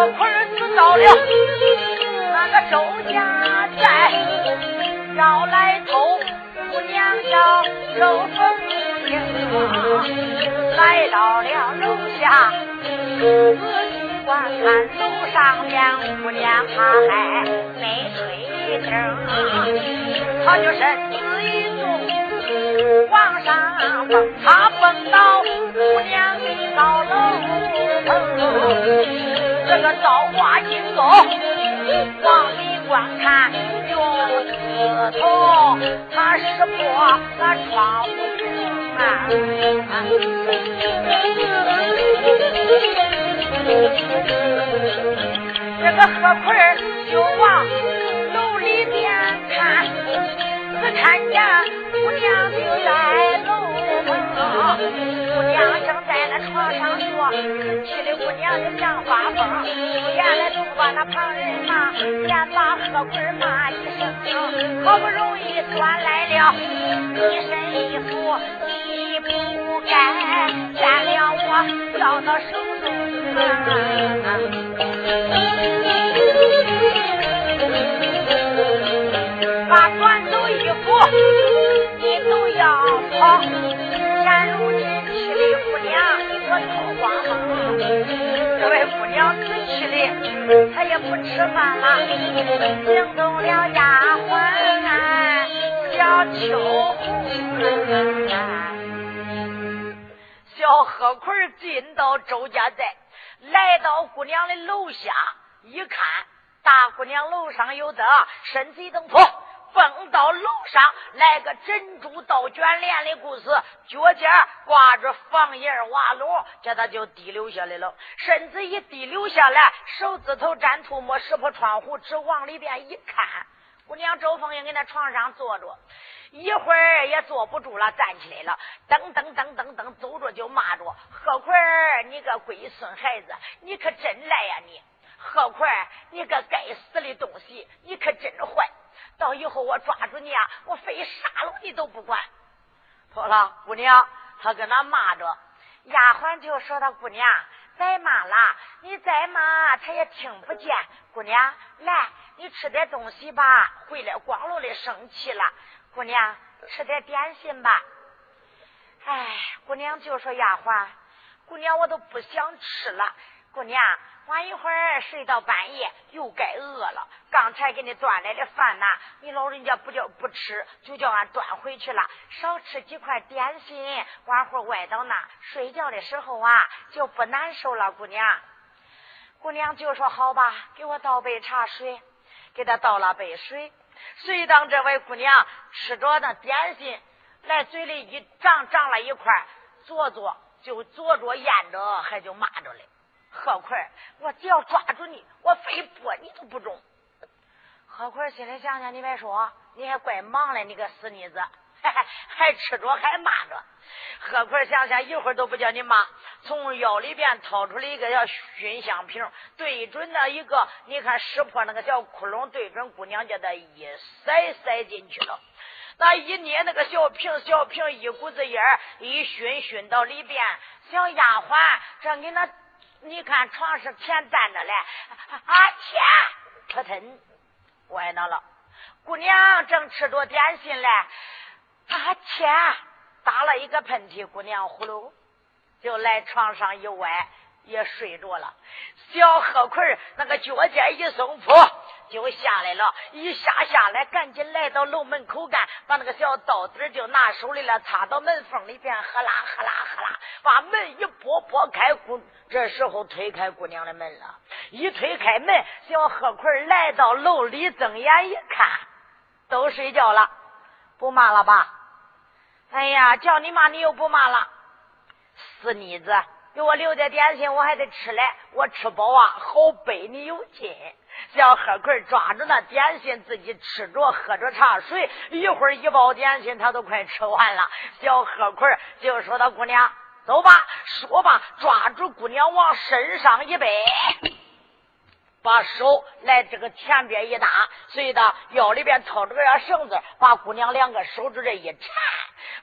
这会儿死到了那个周家寨要来偷姑娘叫周凤英来到了楼下仔细观看楼上面姑娘她还没睡气她就身子一动往上蹦她蹦到姑娘到楼碰这个造化金钩，往里观看用四头，他识破那窗户缝啊。这个何坤就往楼里边看，只看见姑娘就来。姑娘正在那床上坐，气的姑娘就想发疯。原来都把那旁人骂，连骂何贵骂一声。好不容易端来了一身衣服，你不该原谅我，要到手中。把转走衣服，你都要跑。这位姑娘可气的她也不吃饭了惊动了丫鬟小秋小何坤进到周家寨来到姑娘的楼下一看大姑娘楼上有灯身体正好蹦到楼上，来个珍珠倒卷帘的故事，脚尖挂着房檐瓦笼，叫他就滴流下来了。身子一滴流下来，手指头沾吐沫，识破窗户，只往里边一看，姑娘周凤英在那床上坐着，一会儿也坐不住了，站起来了，噔噔噔噔噔走着就骂着：“何奎儿，你个龟孙孩子，你可真赖呀你！”何坤，你个该死的东西，你可真坏！到以后我抓住你啊，我非杀了你都不管。妥了，姑娘，他跟那骂着，丫鬟就说：“他姑娘，再骂了，你再骂他也听不见。姑娘，来，你吃点东西吧。回来光了的生气了。姑娘，吃点点心吧。哎，姑娘就说丫鬟，姑娘我都不想吃了。姑娘。”晚一会儿睡到半夜，又该饿了。刚才给你端来的饭呐，你老人家不叫不吃，就叫俺端回去了。少吃几块点心，晚会歪到那睡觉的时候啊，就不难受了。姑娘，姑娘就说好吧，给我倒杯茶水，给他倒了杯水。随当这位姑娘吃着那点心，来嘴里一胀胀了一块，坐坐就坐着咽着，还就骂着嘞。何快，我只要抓住你，我非剥你都不中。何快心里想想，你别说，你还怪忙嘞，你个死妮子，还吃着还骂着。何快想想，一会儿都不叫你骂，从腰里边掏出来一个叫熏香瓶，对准那一个，你看识破那个小窟窿，对准姑娘，家的一塞塞进去了。那一捏那个小瓶，小瓶一股子烟一熏熏到里边，小丫鬟正给那。你看床是前站着嘞，啊钱，扑腾，歪到了。姑娘正吃着点心嘞，啊钱，打了一个喷嚏，姑娘呼噜就来床上一歪，也睡着了。小贺奎那个脚尖一松，噗。就下来了，一下下来，赶紧来到楼门口干，把那个小刀子就拿手里了，插到门缝里边，呵啦呵啦呵啦，把门一拨拨开，姑这时候推开姑娘的门了，一推开门，小贺奎来到楼里，睁眼一看，都睡觉了，不骂了吧？哎呀，叫你妈你又不骂了，死妮子，给我留点点心，我还得吃嘞，我吃饱啊，好背你有劲。小何奎抓着那点心，自己吃着喝着茶水，一会儿一包点心他都快吃完了。小何奎就说：“他姑娘，走吧。”说吧，抓住姑娘往身上一背，把手来这个前边一搭，随的腰里边掏着个绳子，把姑娘两个手指这一缠，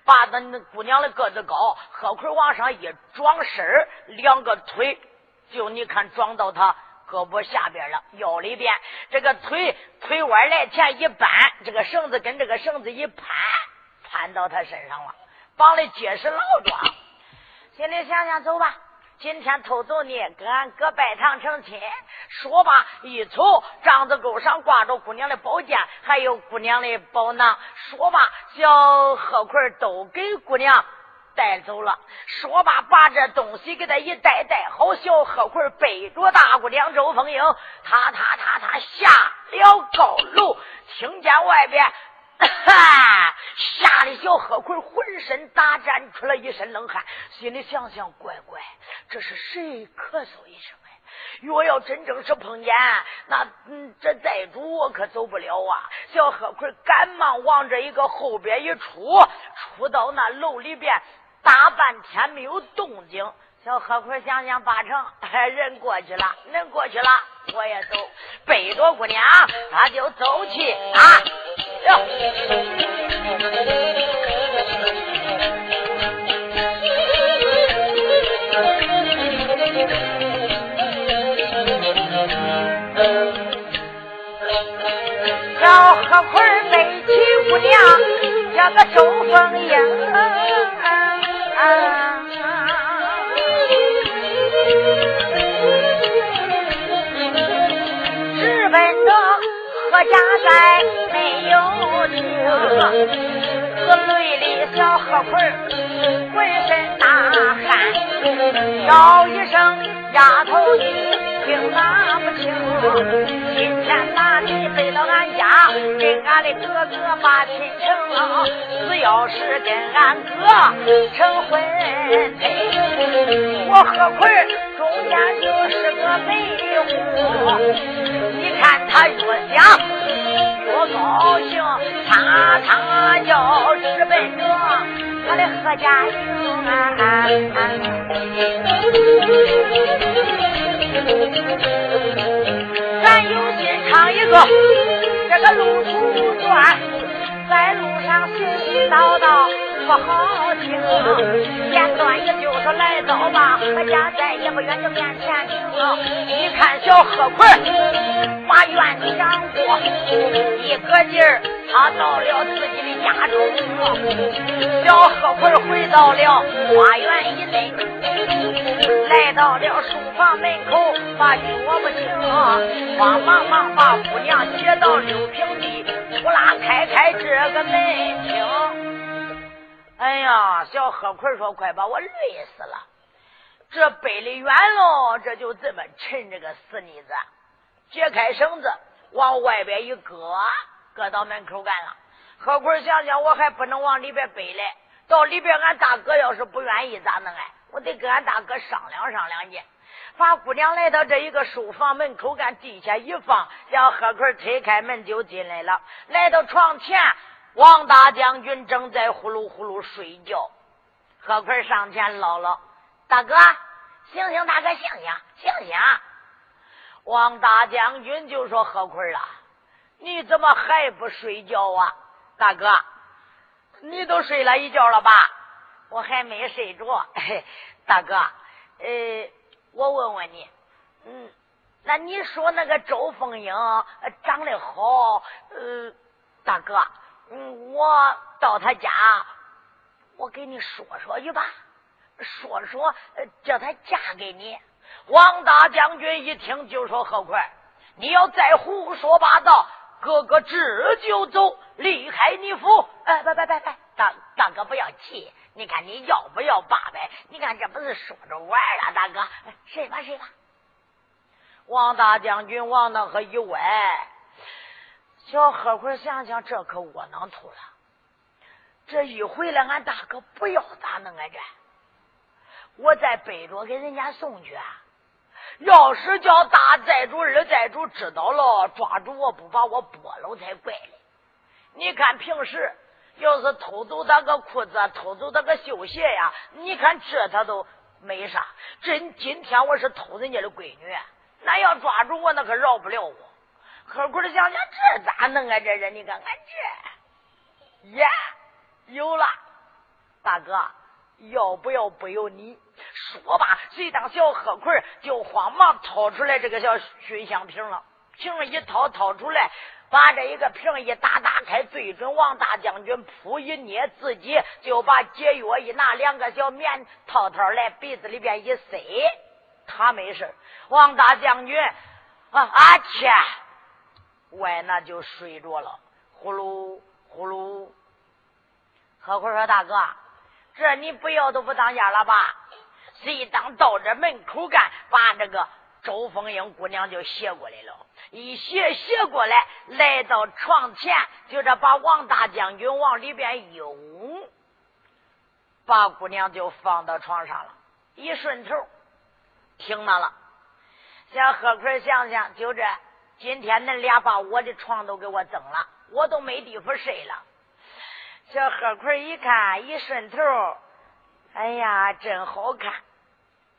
把那姑娘的个子高，喝棍往上一装身两个腿就你看装到他。胳膊下边了，腰里边这个腿腿弯来前一扳，这个绳子跟这个绳子一攀，攀到他身上了，绑的结实牢壮。心里想想，走吧，今天偷走你，跟俺哥拜堂成亲。说罢，一瞅帐子钩上挂着姑娘的宝剑，还有姑娘的宝囊。说罢，小贺奎都给姑娘。带走了，说罢，把这东西给他一带，带好。小贺奎背着大姑娘周凤英，他他他他下了高楼，听见外边，哈 吓得小贺奎浑身打颤出了一身冷汗，心里想想，乖乖，这是谁咳嗽一声哎？若要真正是碰见，那嗯，这债主我可走不了啊！小贺奎赶忙往这一个后边一出，出到那楼里边。大半天没有动静，小贺奎想想八成人过去了，人过去了，我也走，背着姑娘他就走去啊！哟，小贺奎背起姑娘，这个周凤英。直我家在没有停，河里的小河葵浑身大汗，叫一声丫头你。听哪不清？今天把你背到俺家，跟俺的哥哥把亲成，只要是跟俺哥成婚配，我何坤中间就是个媒户。他越想越高兴，他他要直奔着他的何家营。咱有心唱一个这个路途短，在路上絮絮叨叨不好听。简短也就是来早吧，我家在也不远，就面前停。一看小贺奎把院子上过，一个劲儿他到了自己的家中。小贺奎回到了花园以内。来到了书房门口，把脚不停，慌忙忙把姑娘接到六平地，呼啦开开这个门厅。哎呀，小贺奎说：“快把我累死了！这背的远喽，这就这么沉，这个死妮子，解开绳子往外边一搁，搁到门口干了。贺奎想想，我还不能往里边背嘞，到里边俺大哥要是不愿意，咋弄哎？”我得跟俺大哥商量商量去。把姑娘来到这一个书房门口，干地下一放，让贺奎推开门就进来了。来到床前，王大将军正在呼噜呼噜睡觉。何奎上前唠唠：“大哥，醒醒，大哥，醒醒，醒醒！”王大将军就说：“何奎啊，你怎么还不睡觉啊？大哥，你都睡了一觉了吧？”我还没睡着，大哥，呃，我问问你，嗯，那你说那个周凤英长得好，呃，大哥，嗯，我到他家，我给你说说去吧，说说，叫他嫁给你。王大将军一听就说：“何快，你要再胡说八道，哥哥这就走，离开你府。”哎，拜拜拜拜，大大哥不要气。你看你要不要八百？你看这不是说着玩了，大哥，睡吧睡吧。王大将军往那和一歪，小何会想想，这可窝囊透了。这一回来，俺大哥不要咋弄啊？这我再背着给人家送去。啊要是叫大寨主、二寨主知道了，抓住我不把我剥了才怪嘞！你看平时要是偷走他个裤子、偷走他个绣鞋呀，你看这他都没啥。真今天我是偷人家的闺女，那要抓住我，那可饶不了我。何苦的想想这咋弄啊？这人，你看看这，耶，有了，大哥。要不要不由你说吧。谁当小贺奎就慌忙掏出来这个小熏香瓶了，瓶一掏掏出来，把这一个瓶一打打开，对准王大将军扑一捏，自己就把解药一拿，两个小棉套套来鼻子里边一塞，他没事。王大将军啊啊切，外那就睡着了，呼噜呼噜。何奎说：“大哥。”这你不要都不当家了吧？谁当到这门口干，把这个周凤英姑娘就斜过来了，一斜斜过来，来到床前，就这把王大将军往里边一拥，把姑娘就放到床上了，一顺头听到了。小贺奎想想，就这，今天恁俩把我的床都给我增了，我都没地方睡了。小贺坤一看，一顺头，哎呀，真好看，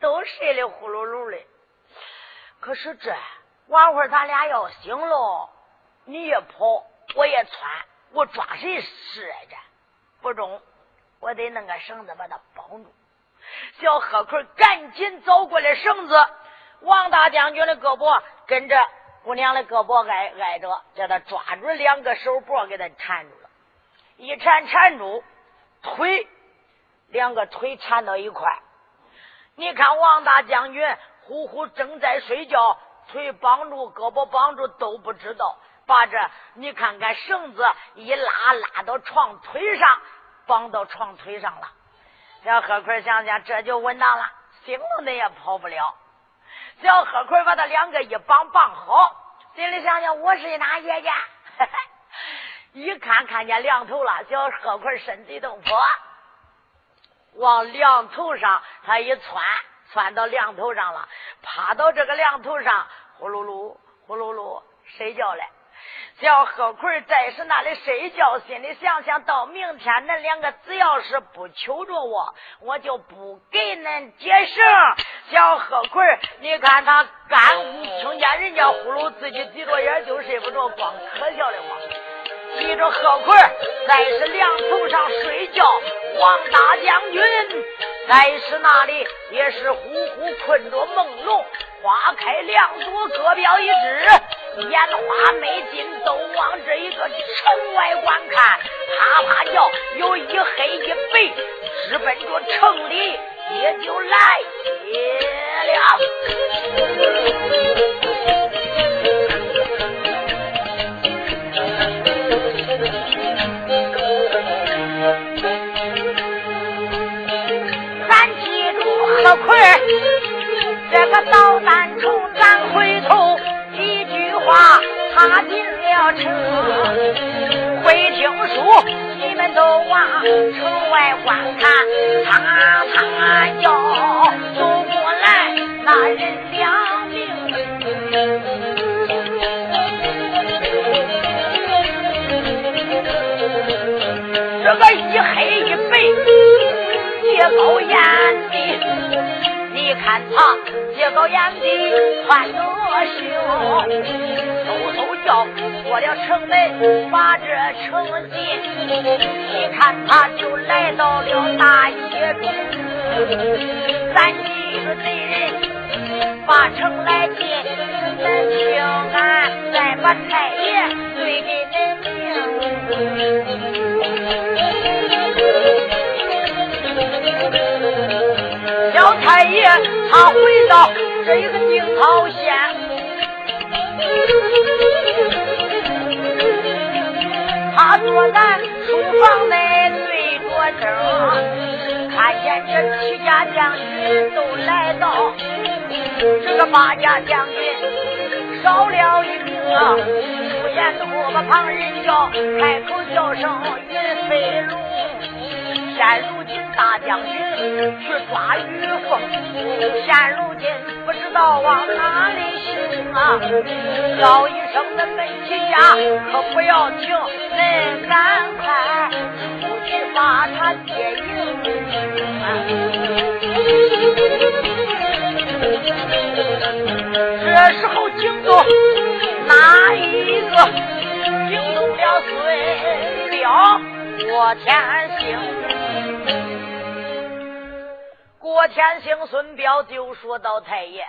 都睡得呼噜噜的。可是这晚会咱俩要醒了，你也跑，我也窜，我抓谁试来着？不中，我得弄个绳子把他绑住。小贺坤赶紧找过来绳子，王大将军的胳膊跟着姑娘的胳膊挨挨着，叫他抓住两个手脖，给他缠住了。一缠缠住腿，两个腿缠到一块。你看王大将军呼呼正在睡觉，腿绑住，胳膊绑住都不知道。把这你看看绳子一拉，拉到床腿上，绑到床腿上了。小贺奎想想，这就稳当了，醒了那也跑不了。小贺奎把他两个一绑绑好，心里想想，我是哪爷家？一看看见梁头了，小贺奎身体动魄，往梁头上他一窜，窜到梁头上了，趴到这个梁头上，呼噜噜呼噜噜睡觉了。小贺奎在是那里睡觉，心里想想到明天恁两个只要是不求着我，我就不给恁解绳。小贺奎，你看他干听见人家呼噜，自己闭着眼就睡不着，光可笑的慌。记着贺奎在是梁头上睡觉，王大将军在是那里也是呼呼困着朦胧。花开两朵，各表一枝，烟花美景都往这一个城外观看。啪啪叫，有一黑一白，直奔着城里也就来了。回头一句话，他进了城。会听书，你们都往城外观看，啪啪叫，走过来那人两命。这个一黑一白，结高眼。你看他结高眼的穿着袖，嗖嗖叫过了城门，把这城进。一看他就来到了大街中，咱几个贼人把城来进，请俺再把太爷对给您小太爷他回到这一个定陶县，他坐在书房内对着灯，看见这七家将军都来到，这个八家将军少了一个，出言后把旁人叫，开口叫声云飞龙。现如今大将军去抓玉凤，现如今不知道往哪里行啊！叫一声的门旗下可不要停，恁赶快出去把他接应。这时候惊动哪一个？惊动了孙彪我天兴。郭天兴、孙彪就说到：“太爷，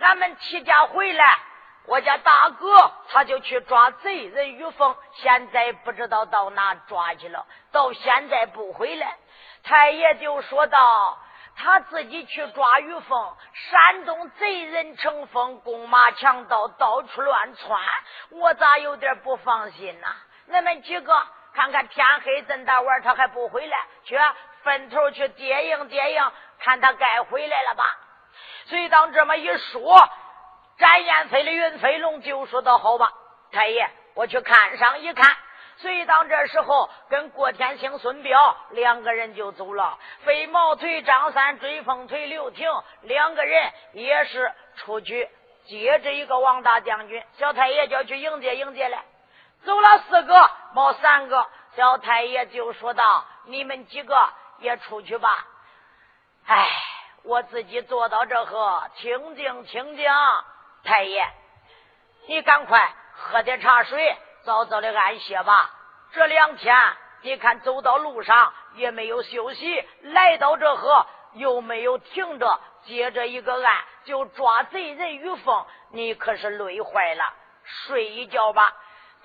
俺们齐家回来，我家大哥他就去抓贼人于凤，现在不知道到哪抓去了，到现在不回来。”太爷就说道：“他自己去抓于凤，山东贼人成风，弓马强盗到处乱窜，我咋有点不放心呐？你们几个看看天黑这大晚，他还不回来，去分头去接应接应。”看他该回来了吧？所以当这么一说，展燕飞的云飞龙就说道：“好吧，太爷，我去看上一看。”所以当这时候，跟郭天兴、孙彪两个人就走了。飞毛腿、张三、追风腿、刘婷两个人也是出去接着一个王大将军。小太爷就要去迎接迎接了。走了四个，冒三个，小太爷就说道：“你们几个也出去吧。”哎，我自己坐到这河，清静清静。太爷，你赶快喝点茶水，早早的安歇吧。这两天你看走到路上也没有休息，来到这河又没有停着，接着一个案就抓贼人于凤，你可是累坏了。睡一觉吧。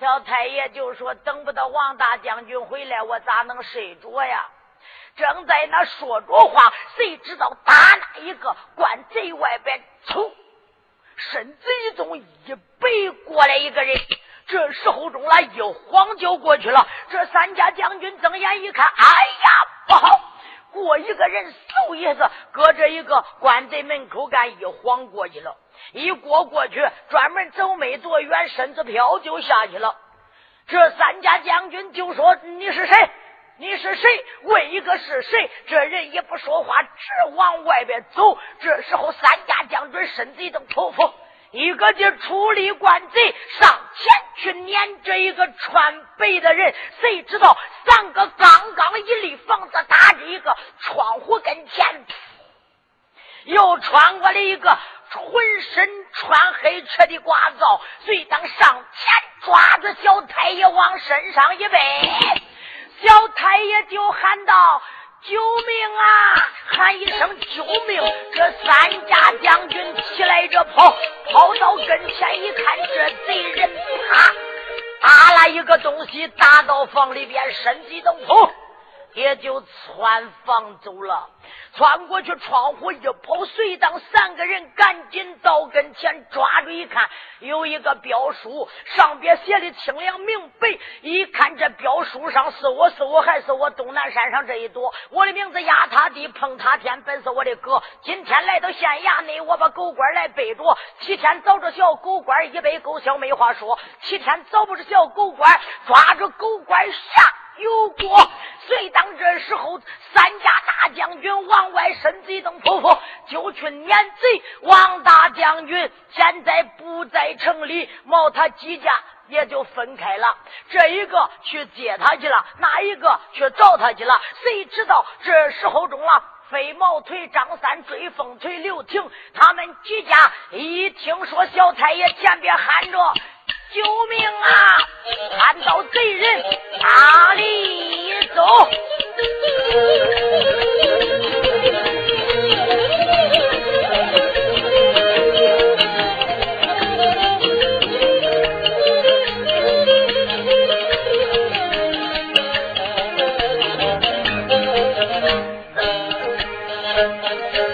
小太爷就说：“等不到王大将军回来，我咋能睡着呀？”正在那说着话，谁知道打那一个关贼外边，嗖，身子一动，一背过来一个人。这时候中了，一晃就过去了。这三家将军睁眼一看，哎呀，不好！过一个人，嗖一下子搁这一个关贼门口干，一晃过去了。一过过去，专门走没多远，身子飘就下去了。这三家将军就说：“你是谁？”你是谁？问一个是谁？这人也不说话，直往外边走。这时候，三家将军身子一动，噗噗，一个劲出力灌贼，上前去撵这一个穿白的人。谁知道三个刚刚一立房子打着一个窗户跟前，又穿过来一个浑身穿黑车的瓜皂，遂当上前抓着小太爷往身上一背。小太爷就喊道：“救命啊！”喊一声“救命”，这三家将军起来着跑，跑到跟前一看，这贼人啪打了一个东西，打到房里边，身体都砰，也就窜房走了。穿过去，窗户一跑，随当三个人赶紧到跟前抓住一看，有一个标书，上边写的清亮明白。一看这标书上是我是我还是我东南山上这一朵，我的名字压他地碰他天，本是我的哥。今天来到县衙内，我把狗官来背着。七天找着小狗官一杯狗笑没话说，七天找不着小狗官，抓着狗官杀。有过，随当这时候，三家大将军往外伸一动扑扑，就去撵贼。王大将军现在不在城里，毛他几家也就分开了。这一个去接他去了，那一个去找他去了。谁知道这时候中了？飞毛腿、张三、追风腿、刘婷，他们几家一听说小太爷前边喊着。救命啊看到贼人哪里走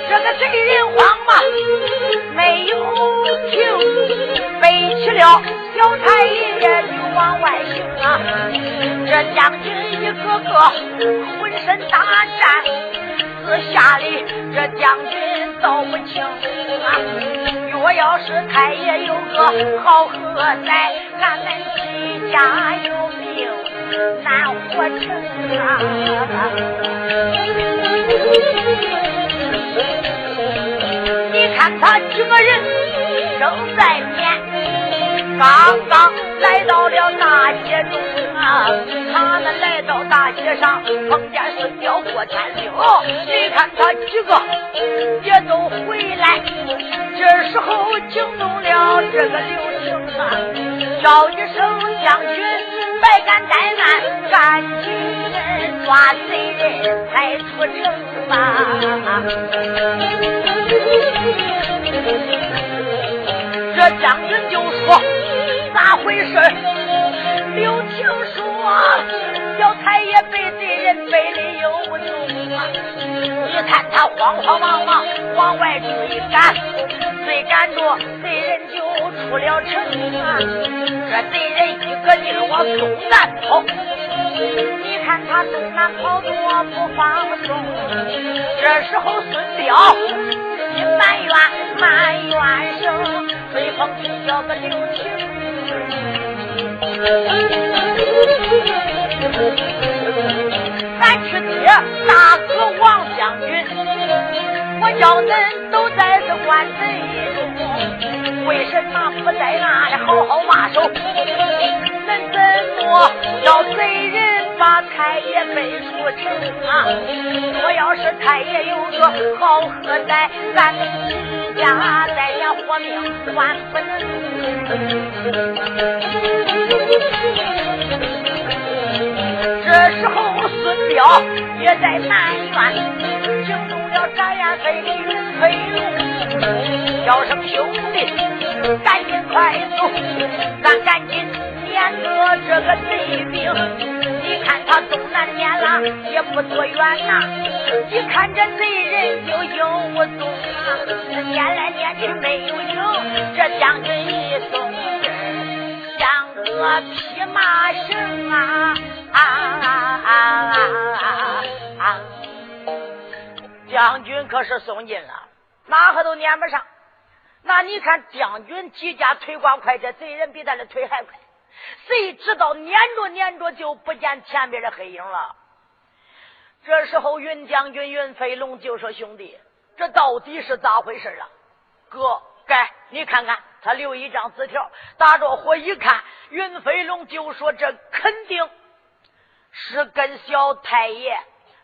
这个贼人慌嘛没有停背弃了老太爷就往外行啊，这将军一个个浑身大战，私下里这将军道不清啊。若要是太爷有个好喝在，咱们齐家有命难活成啊。你看他几个人扔在面。刚刚来到了大街中啊。他们来到大街上，碰见孙彪过天岭。你看他几个也都回来。这时候惊动了这个刘青啊，叫一声将军，百敢怠慢，赶紧抓贼人，才出城吧。这将军就说：“咋回事？”刘青说：“小太爷被贼人背的有踪啊！你看他慌慌忙忙往外追赶，追赶着贼人就出了城啊！这贼人一个劲往东南跑，你看他东南跑多不放松。这时候孙彪。埋怨埋怨声，随风吹叫个刘青。咱去接大哥王将军，我叫恁都在这关贼中，为什么不在那里好好把守？恁怎么要贼人？把太爷背出城啊！我要是太爷有个好喝歹，咱们齐家再也活命万不能。这时候孙彪也在埋怨，惊动了张燕飞的云飞龙，叫声兄弟，赶紧快走，咱赶紧撵着这个贼兵。看他东南撵了，也不多远呐。一看这贼人就影无踪啊，撵来撵去没有影。这将军一松，像个匹马绳啊啊啊啊啊啊！将军可是松劲了，哪个都撵不上。那你看将军几家腿光快，这贼人比他的腿还快。谁知道撵着撵着就不见前边的黑影了。这时候，云将军云飞龙就说：“兄弟，这到底是咋回事啊？”哥，该你看看，他留一张纸条，打着火一看，云飞龙就说：“这肯定是跟小太爷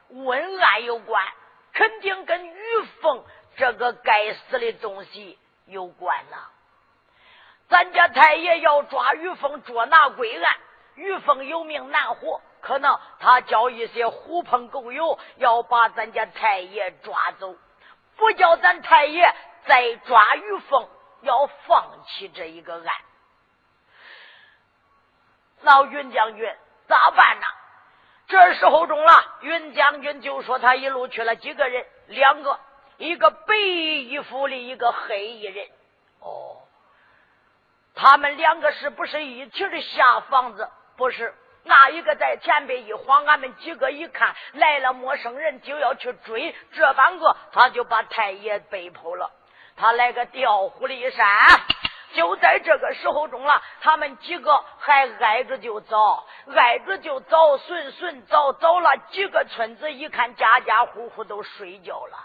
问案有关，肯定跟玉凤这个该死的东西有关呐。”咱家太爷要抓玉凤捉拿归案，玉凤有命难活，可能他叫一些狐朋狗友要把咱家太爷抓走，不叫咱太爷再抓玉凤，要放弃这一个案。老云将军咋办呢？这时候中了，云将军就说他一路去了几个人，两个，一个白衣服的，一个黑衣人。哦。他们两个是不是一起的下房子？不是，那一个在前边一晃，俺们几个一看来了陌生人，就要去追。这半个他就把太爷背跑了。他来个调虎离山，就在这个时候中了。他们几个还挨着就走，挨着就走，顺顺走，走了几个村子，一看家家户户都睡觉了。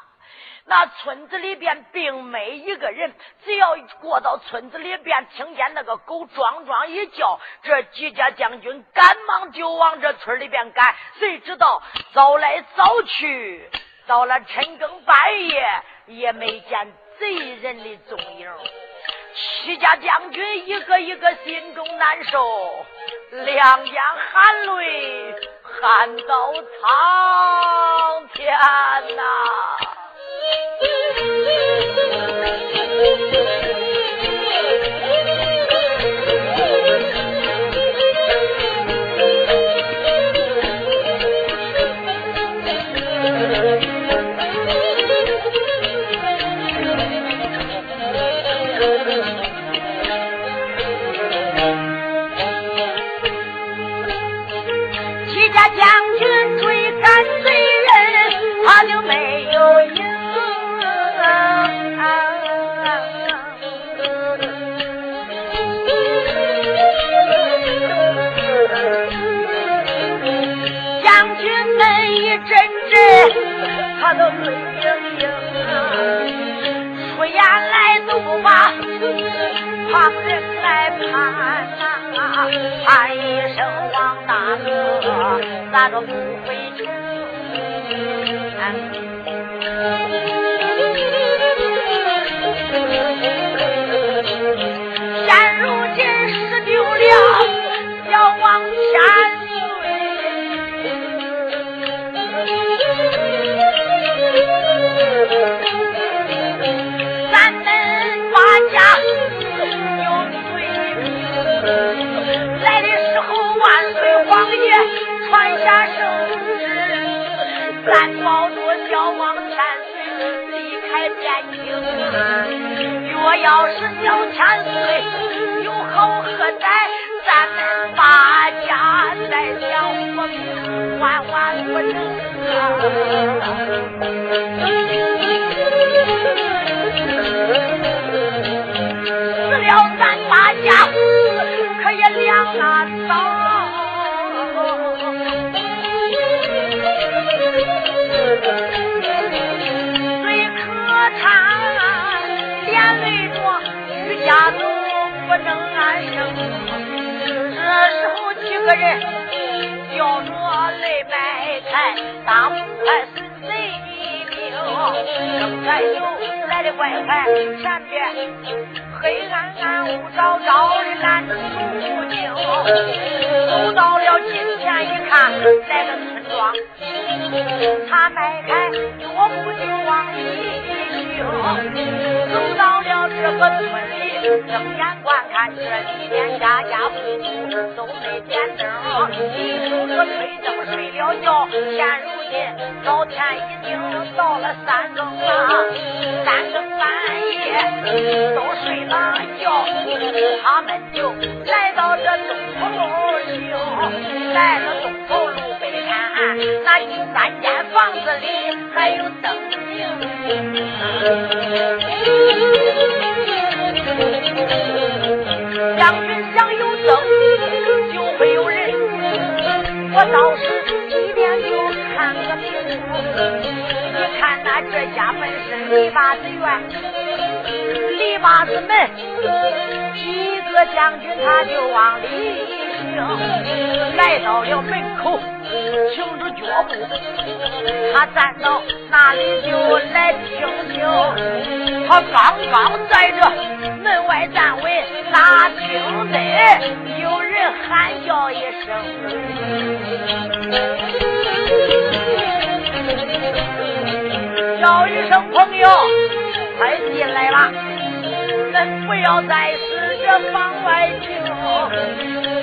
那村子里边并没一个人，只要过到村子里边，听见那个狗壮壮一叫，这几家将军赶忙就往这村里边赶。谁知道走来走去，到了深更半夜，也没见贼人的踪影。七家将军一个一个心中难受，两眼含泪，喊到苍天呐！家将军。真知，他都是精英，出言来都不怕旁人来怕、啊，喊一声王大哥，咱都不回城。咱保着小王千岁离开汴京，若要是小千岁有好何在？咱们八家再相逢，万万不能。死了咱八家可也两啊刀。最可叹，连累着余家族不能安生。这时候几个人叫着雷摆开，大步快孙贼兵，正在走的怪快，前边黑暗暗雾昭昭的拦住不清，走到了近前一看，来个村庄。他迈开脚步就往里行，走到了这个村里，睁眼观看这里面家家户户都没点灯，一宿这吹灯睡了觉。现如老天已经到了三更了，三更半夜都睡了觉，他们就来到这东头路行，来了东头路。那第三间房子里还有灯明，将军想有灯就会有人。我倒是看那这家本是篱笆子院，篱笆子门，几个将军他就往里行，来到了门口。停住脚步，他站到那里就来听听。他刚刚在这门外站稳，哪听得有人喊叫一声，叫一声朋友，快进来吧，咱不要再死这房外听。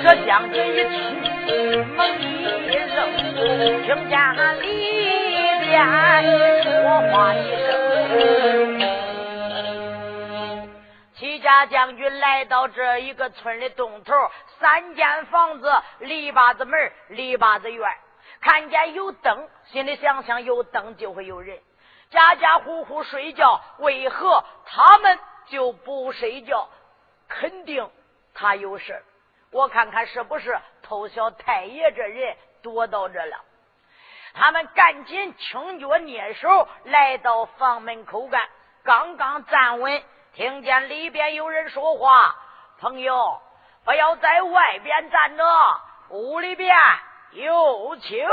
这将军一听，猛一扔，听见里边说话一声。齐家将军来到这一个村的东头，三间房子，篱笆子门，篱笆子院，看见有灯，心里想想有灯就会有人，家家户户睡觉，为何他们就不睡觉？肯定他有事我看看是不是偷小太爷这人躲到这了？他们赶紧轻脚蹑手来到房门口干，刚刚站稳，听见里边有人说话：“朋友，不要在外边站着，屋里边有请。”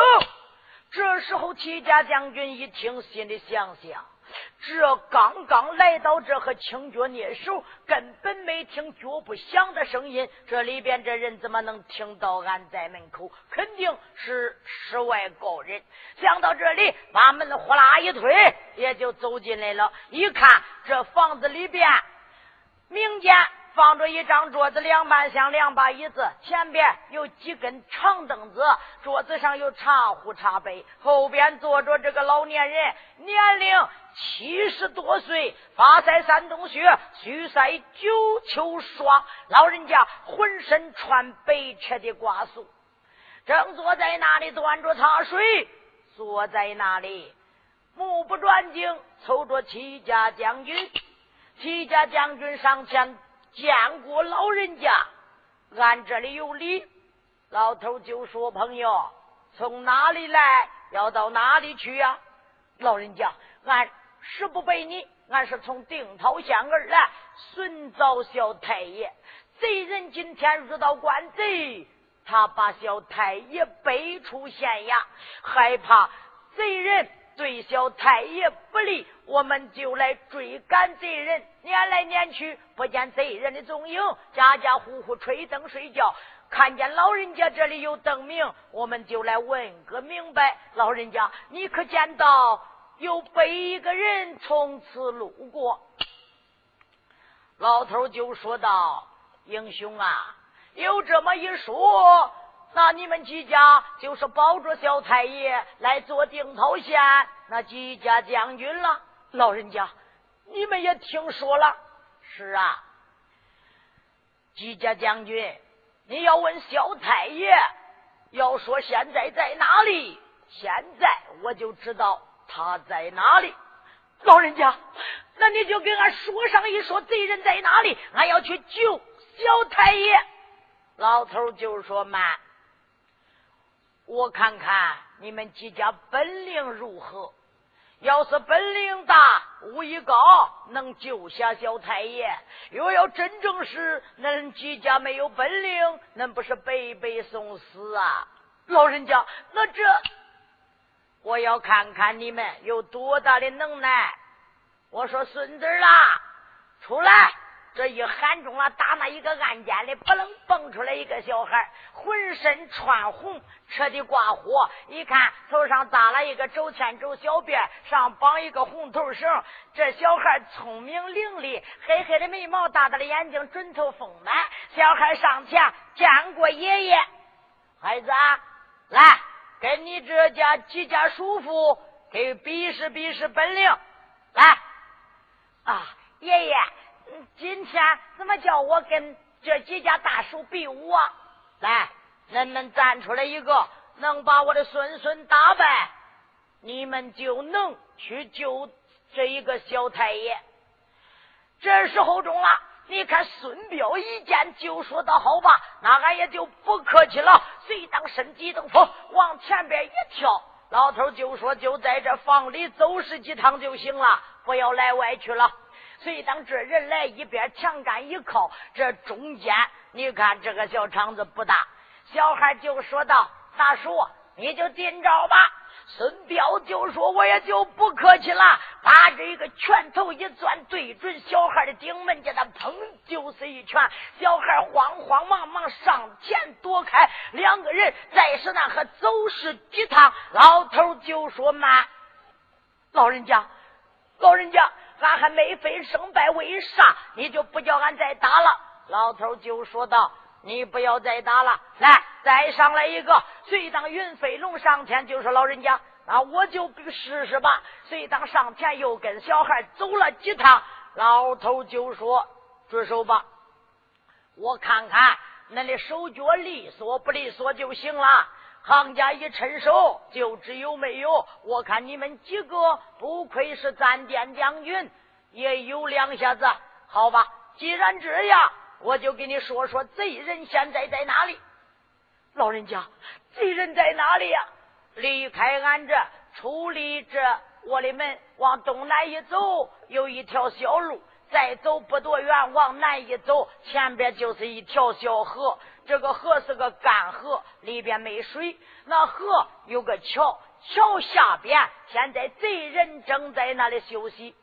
这时候，齐家将军一听，心里想想。这刚刚来到这，和轻脚蹑手，根本没听脚步响的声音。这里边这人怎么能听到俺在门口？肯定是世外高人。想到这里，把门呼啦一推，也就走进来了。一看，这房子里边，明间。放着一张桌子，两半厢两把椅子，前边有几根长凳子，桌子上有茶壶茶杯，后边坐着这个老年人，年龄七十多岁，发腮三冬雪，须腮九秋霜，老人家浑身穿白车的瓜素，正坐在那里端着茶水，坐在那里目不转睛瞅着戚家将军，戚家将军上前。见过老人家，俺这里有礼。老头就说：“朋友，从哪里来？要到哪里去呀？”老人家，俺实不背你，俺是从定陶县而来，寻找小太爷。贼人今天遇到官贼，他把小太爷背出县衙，害怕贼人对小太爷不利，我们就来追赶贼人。撵来撵去，不见贼人的踪影，家家户户吹灯睡觉。看见老人家这里有灯明，我们就来问个明白。老人家，你可见到有背一个人从此路过？老头就说道：“英雄啊，有这么一说，那你们几家就是保着小太爷来做定陶县那几家将军了。老人家，你们也听说了？是啊，几家将军。”你要问小太爷，要说现在在哪里？现在我就知道他在哪里。老人家，那你就给俺说上一说贼人在哪里，俺要去救小太爷。老头就说：“慢，我看看你们几家本领如何。”要是本领大，武艺高，能救下小太爷；又要真正是恁几家没有本领，恁不是白白送死啊！老人家，那这我要看看你们有多大的能耐。我说孙子啦，出来！这一喊中了，打那一个暗间里，不能蹦出来一个小孩，浑身穿红，彻底挂火。一看头上扎了一个周天周小辫，上绑一个红头绳。这小孩聪明伶俐，黑黑的眉毛，大大的眼睛，准头丰满。小孩上前见过爷爷，孩子啊，来跟你这家几家叔父给比试比试本领。来，啊，爷爷。今天怎么叫我跟这几家大叔比武啊？来，恁们站出来一个，能把我的孙孙打败，你们就能去救这一个小太爷。这时候中了，你看孙彪一见就说道：“好吧，那俺也就不客气了。”随当身机登风往前边一跳，老头就说：“就在这房里走十几趟就行了，不要来外去了。”随当这人来，一边墙杆一靠，这中间你看这个小场子不大，小孩就说道：“大叔，你就进招吧。”孙彪就说：“我也就不客气了，把这一个拳头一攥，对准小孩的顶门，叫他砰就是一拳。小孩慌慌忙忙上前躲开，两个人再是那和走势几趟，老头就说：“慢，老人家，老人家。”俺还没分胜败，为啥你就不叫俺再打了？老头就说道：“你不要再打了，来，再上来一个。”谁当云飞龙上前就说：“老人家，那我就试试吧。”谁当上前又跟小孩走了几趟，老头就说：“住手吧，我看看恁的手脚利索不利索就行了。”行家一伸手，就知有没有。我看你们几个不愧是咱店将军，也有两下子。好吧，既然这样，我就给你说说贼人现在在哪里。老人家，贼人在哪里呀？离开俺这，出离这我的门，往东南一走，有一条小路。再走不多远，往南一走，前边就是一条小河。这个河是个干河，里边没水。那河有个桥，桥下边现在贼人正在那里休息。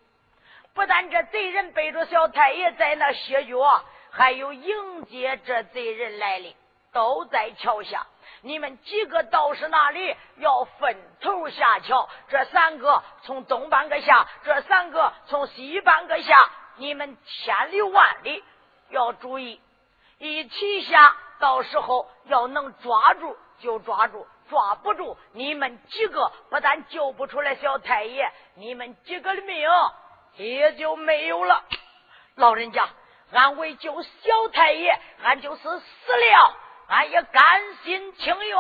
不但这贼人背着小太爷在那歇脚，还有迎接这贼人来临，都在桥下。你们几个道士那里要分头下桥，这三个从东半个下，这三个从西半个下。你们千里万里要注意，一起下，到时候要能抓住就抓住，抓不住，你们几个不但救不出来小太爷，你们几个的命也就没有了。老人家，俺为救小太爷，俺就是死了，俺也甘心情愿。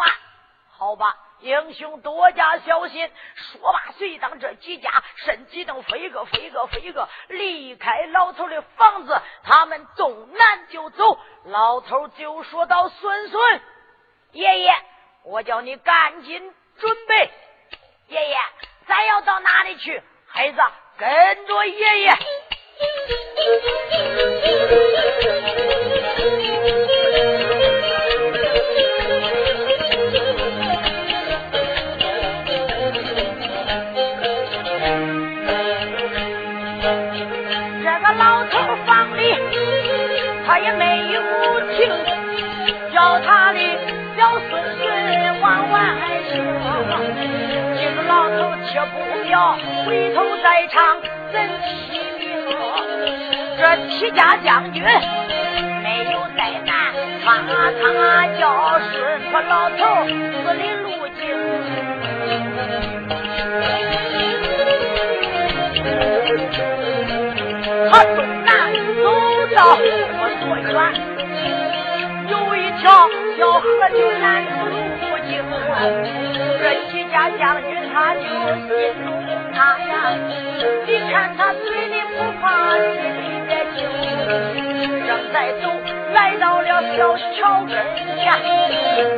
好吧。英雄多加小心。说罢，随当这几家身激动，飞个飞个飞个，离开老头的房子，他们东南就走。老头就说到：“孙孙，爷爷，我叫你赶紧准备。爷爷，咱要到哪里去？孩子，跟着爷爷。他也没有听，叫他的小孙孙玩玩听。个老头且不了回头再唱怎起名？这戚家将军没有再难，他他要顺着老头死的路径。他东南走到。多远，有一条小河就拦住路径。这齐家将军他就心中。他呀，你看他嘴里不怕，心里在惊。正在走，来到了小桥跟前，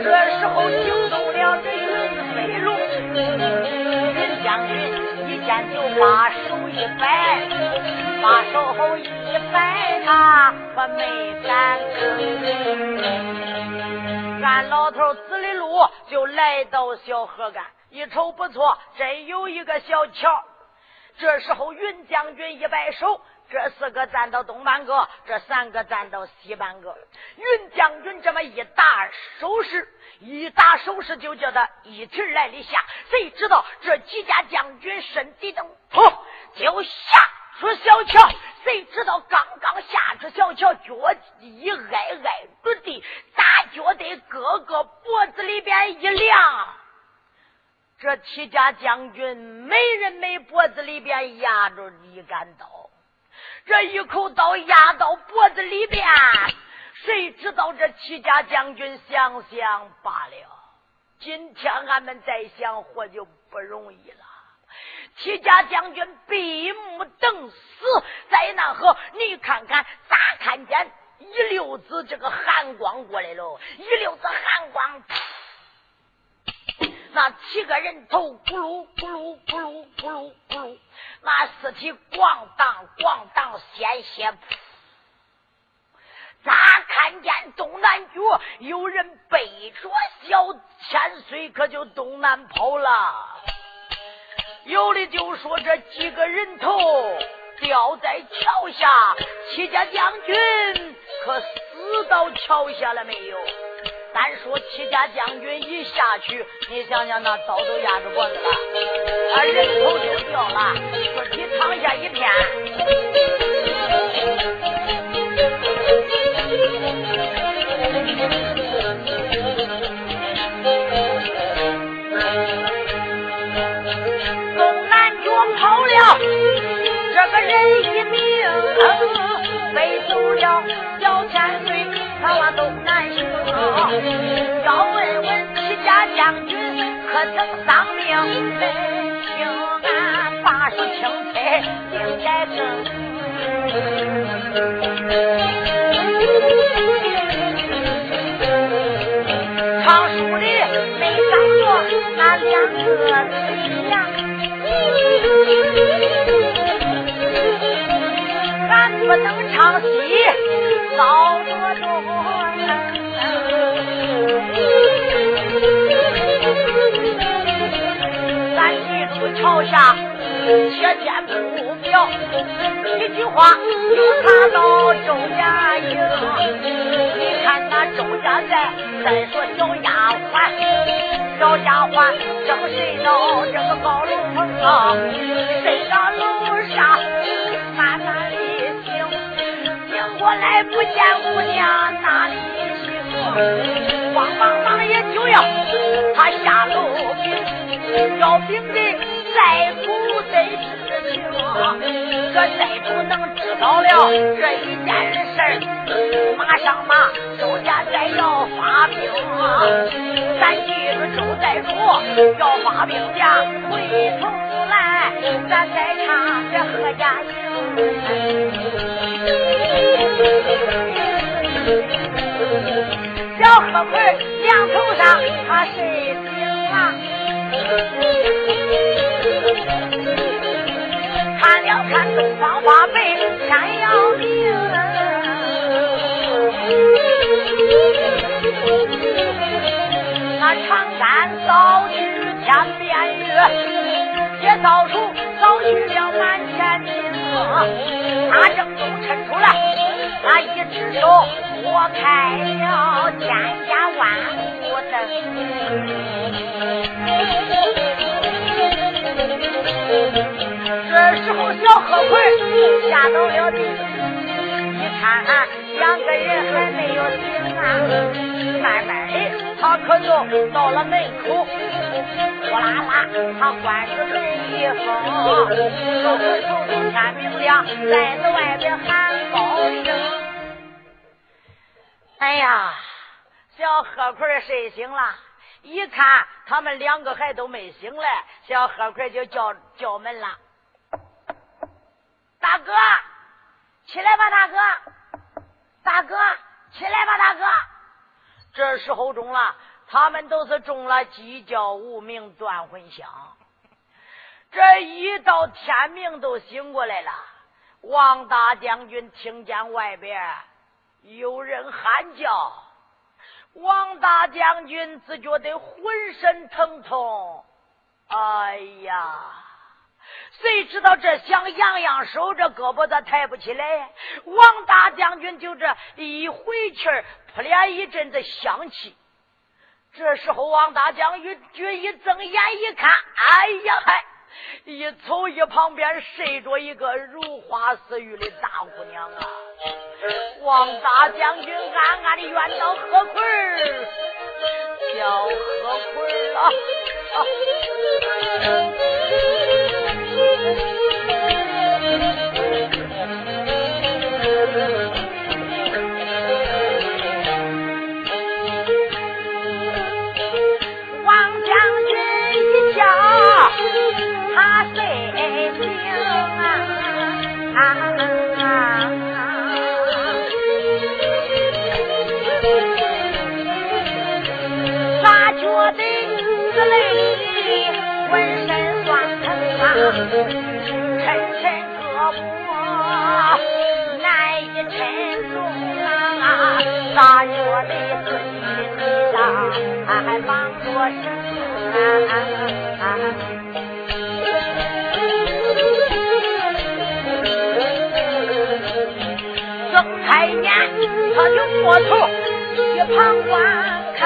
这时候惊动了这云飞龙。云将军一见就把手一摆，把手一摆，他可没敢吭。俺老头指的路就来到小河干。一瞅不错，真有一个小桥。这时候，云将军一摆手，这四个站到东半个，这三个站到西半个。云将军这么一打手势，一打手势就叫他一提来的下。谁知道这几家将军身体等噗就下出小桥。谁知道刚刚下出小桥，脚一挨挨着地，大脚的个个脖子里边一凉。这戚家将军没人没脖子里边压着一杆刀，这一口刀压到脖子里边，谁知道这戚家将军想想罢了。今天俺们再想活就不容易了。戚家将军闭目等死在那河，你看看咋看见一溜子这个寒光过来了？一溜子寒光。那七个人头咕噜咕噜咕噜咕噜咕噜，那尸体咣当咣当鲜血噗！咋看见东南角有人背着小千岁，可就东南跑了。有的就说这几个人头掉在桥下，戚家将军可死到桥下了没有？单说戚家将军一下去，你想想那刀都压着脖子了，啊人头就掉了，尸体躺下一片。背，走了小千岁，他往东南行。要问问齐家将军可曾丧命？听俺把书清彩应该正。唱书的没敢说那两个字呀，不能唱戏，早着着。咱记住桥下切见不表，一句话就查到周家营。你看那周家在，再说小丫鬟，小丫鬟正睡到这个高楼棚啊，睡到楼上我来不见姑娘哪里行？慌忙忙也就要他下楼禀，要禀的再不得知情，这再不能知道了这一件事儿马上马周家再要发兵，咱记住周寨主要发兵家，回头来咱再唱这何家营。小河盆梁头上，他睡醒了。看了看东方花北天要明，那长杆扫去天边月，也扫除扫去了满天星，他正中抻出来。那一只手拨开了千家万户灯，这时候小贺奎下到了地，一看两个人还没有醒啊，慢慢的他可就到了门口，呼啦啦他关着门一封，这回头天明亮，在外边喊高声。哎呀，小何奎睡醒了，一看他们两个还都没醒来，小何奎就叫叫门了：“大哥，起来吧，大哥！大哥，起来吧，大哥！”这时候中了，他们都是中了鸡叫无名断魂香。这一到天明都醒过来了，王大将军听见外边。有人喊叫，王大将军只觉得浑身疼痛。哎呀，谁知道这想扬扬手，这胳膊咋抬不起来？王大将军就这一回气儿，扑脸一阵子香气。这时候，王大将军一睁眼一看，哎呀嗨！一瞅一旁边睡着一个如花似玉的大姑娘啊！王大将军暗暗的怨到：“何奎儿，叫何奎儿啊！”抻他还忙着生啊！睁开眼，他就摸头一旁观看，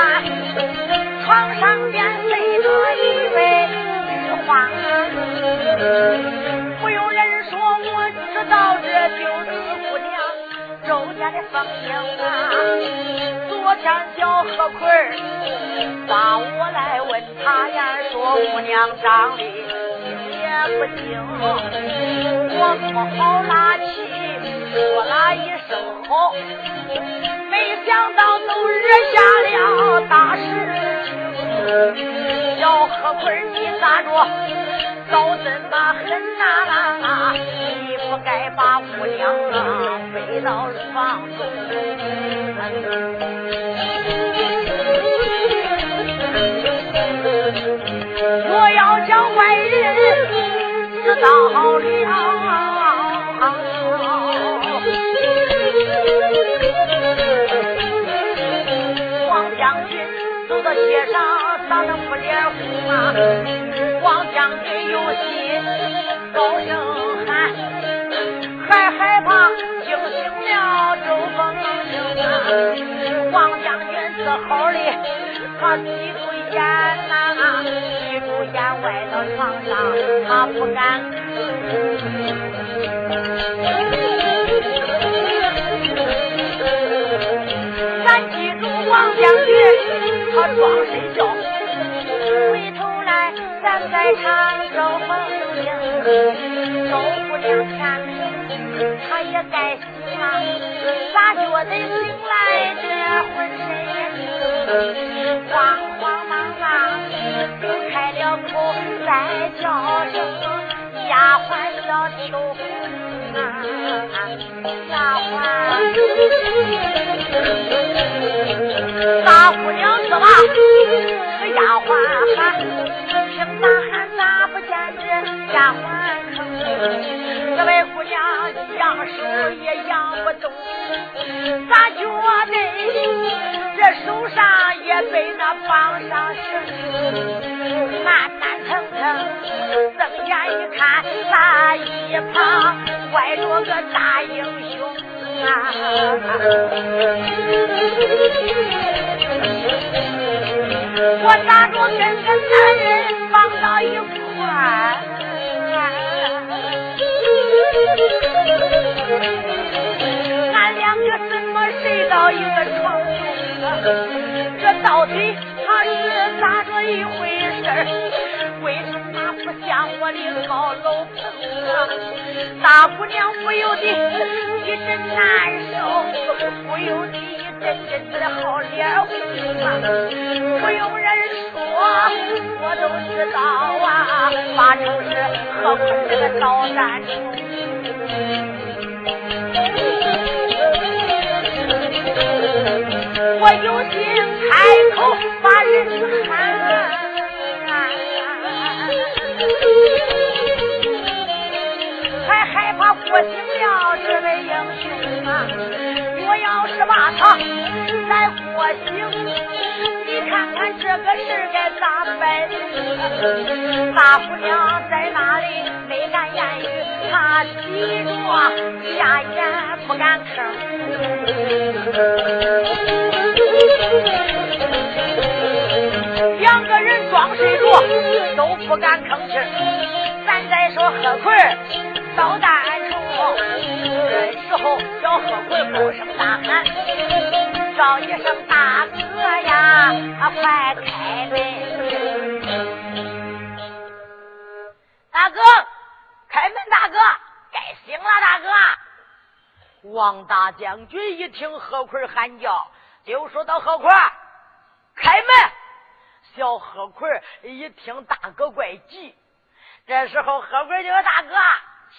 床上边睡着一位女花。不用人说，我知道这就是周家的凤英啊。昨天小何奎把我来问他呀，说姑娘长得也不精。我不好拉气，说了一声好，没想到都惹下了大事。小何奎你咋着？早这么狠呐！你不该把姑娘啊背到房中。我要将外人知道了。走到街上，咋能不脸红啊？王将军有心高声喊，还害怕惊醒了周凤英。王将军自好的，他闭住眼呐，闭住眼歪到床上，他不敢。军，他装睡觉。回头来，咱在唱。周凤英，周姑娘天明，她也该醒了，咋觉得醒来这浑身也轻，慌慌忙忙又开了口再叫声丫鬟小秋啊，丫鬟，大姑娘是吧？这丫鬟喊。咋喊咋不见这？丫鬟坑。这位姑娘养手也养不动，咋觉得这手上也被那绑上绳，慢慢腾腾，睁眼一看，那一旁歪着个大英雄啊！我咋着跟个男人绑到一块？俺两个怎么睡到一个床中？到底他是咋着一回事？为什么不像我的高楼棚？大姑娘不由得一阵难受，不由得一阵阵的好脸。红啊！不用人说，我都知道。啊，八成是何坤这个捣蛋虫。我有开口把人喊，还害怕过醒了这位英雄啊！我要是把他再过醒，你看看这个事该咋办？大姑娘在那里没敢言语，她急着下眼不敢吭。不敢吭气咱再说何奎捣蛋虫，这时候叫何奎高声大喊，叫一声大哥呀，快开门！大哥，开门！大哥，该醒了！大哥！王大将军一听何奎喊叫。就说到何坤，开门。小何坤一听大哥怪急，这时候何坤就说：“大哥，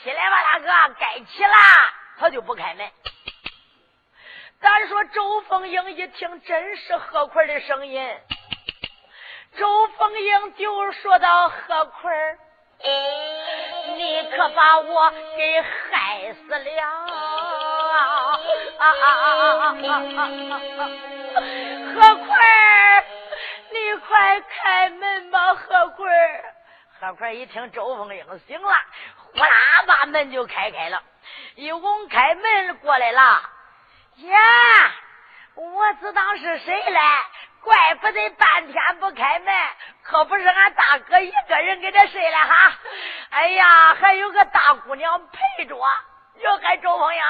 起来吧，大哥，该起啦。”他就不开门。咱说周凤英一听，真是何坤的声音。周凤英就说到：“何坤，你可把我给害死了。”啊啊啊啊啊啊啊！何，快开门吧，何坤！何坤一听周凤英醒了，呼啦把门就开开了。一拱开门过来了，呀，我知道是谁嘞？怪不得半天不开门，可不是俺大哥一个人给这睡了哈。哎呀，还有个大姑娘陪着。要还周凤英，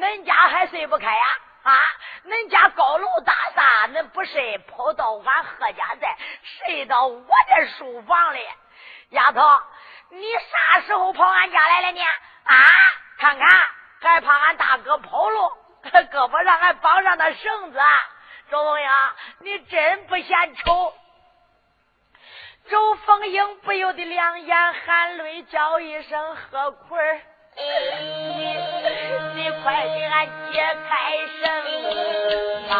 恁家还睡不开呀？啊恁家高楼大厦，恁不睡，跑到俺贺家寨，睡到我的书房里。丫头，你啥时候跑俺家来了呢？啊，看看，还怕俺大哥跑路，胳膊上还绑上那绳子。周凤英，你真不嫌丑。周凤英不由得两眼含泪，叫一声何坤儿。你你快给俺解开绳啊！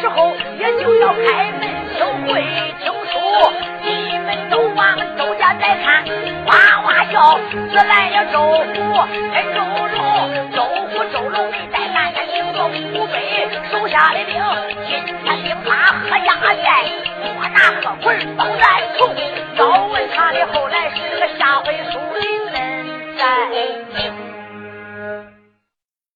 时候也就要开门收会听书。你们都往周家再看，哇哇叫，自来了周虎跟周龙，周虎周龙没怠慢，他领着五百手下的兵，今天兵马何家寨，我拿河棍儿，